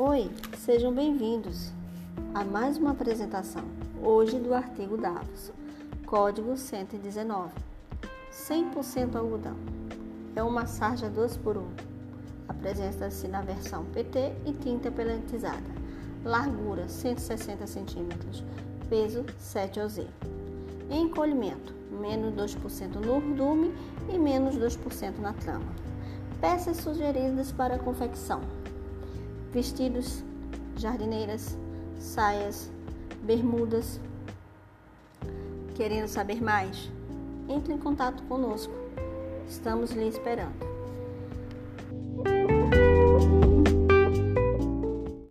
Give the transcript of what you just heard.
Oi, sejam bem-vindos a mais uma apresentação, hoje do artigo Davos, código 119. 100% algodão. É uma sarja 2 por 1. Apresenta-se na versão PT e tinta pelletizada. Largura 160 cm, peso 7 oz. Encolhimento, menos 2% no urdume e menos 2% na trama. Peças sugeridas para confecção vestidos, jardineiras, saias, bermudas. Querendo saber mais? Entre em contato conosco. Estamos lhe esperando.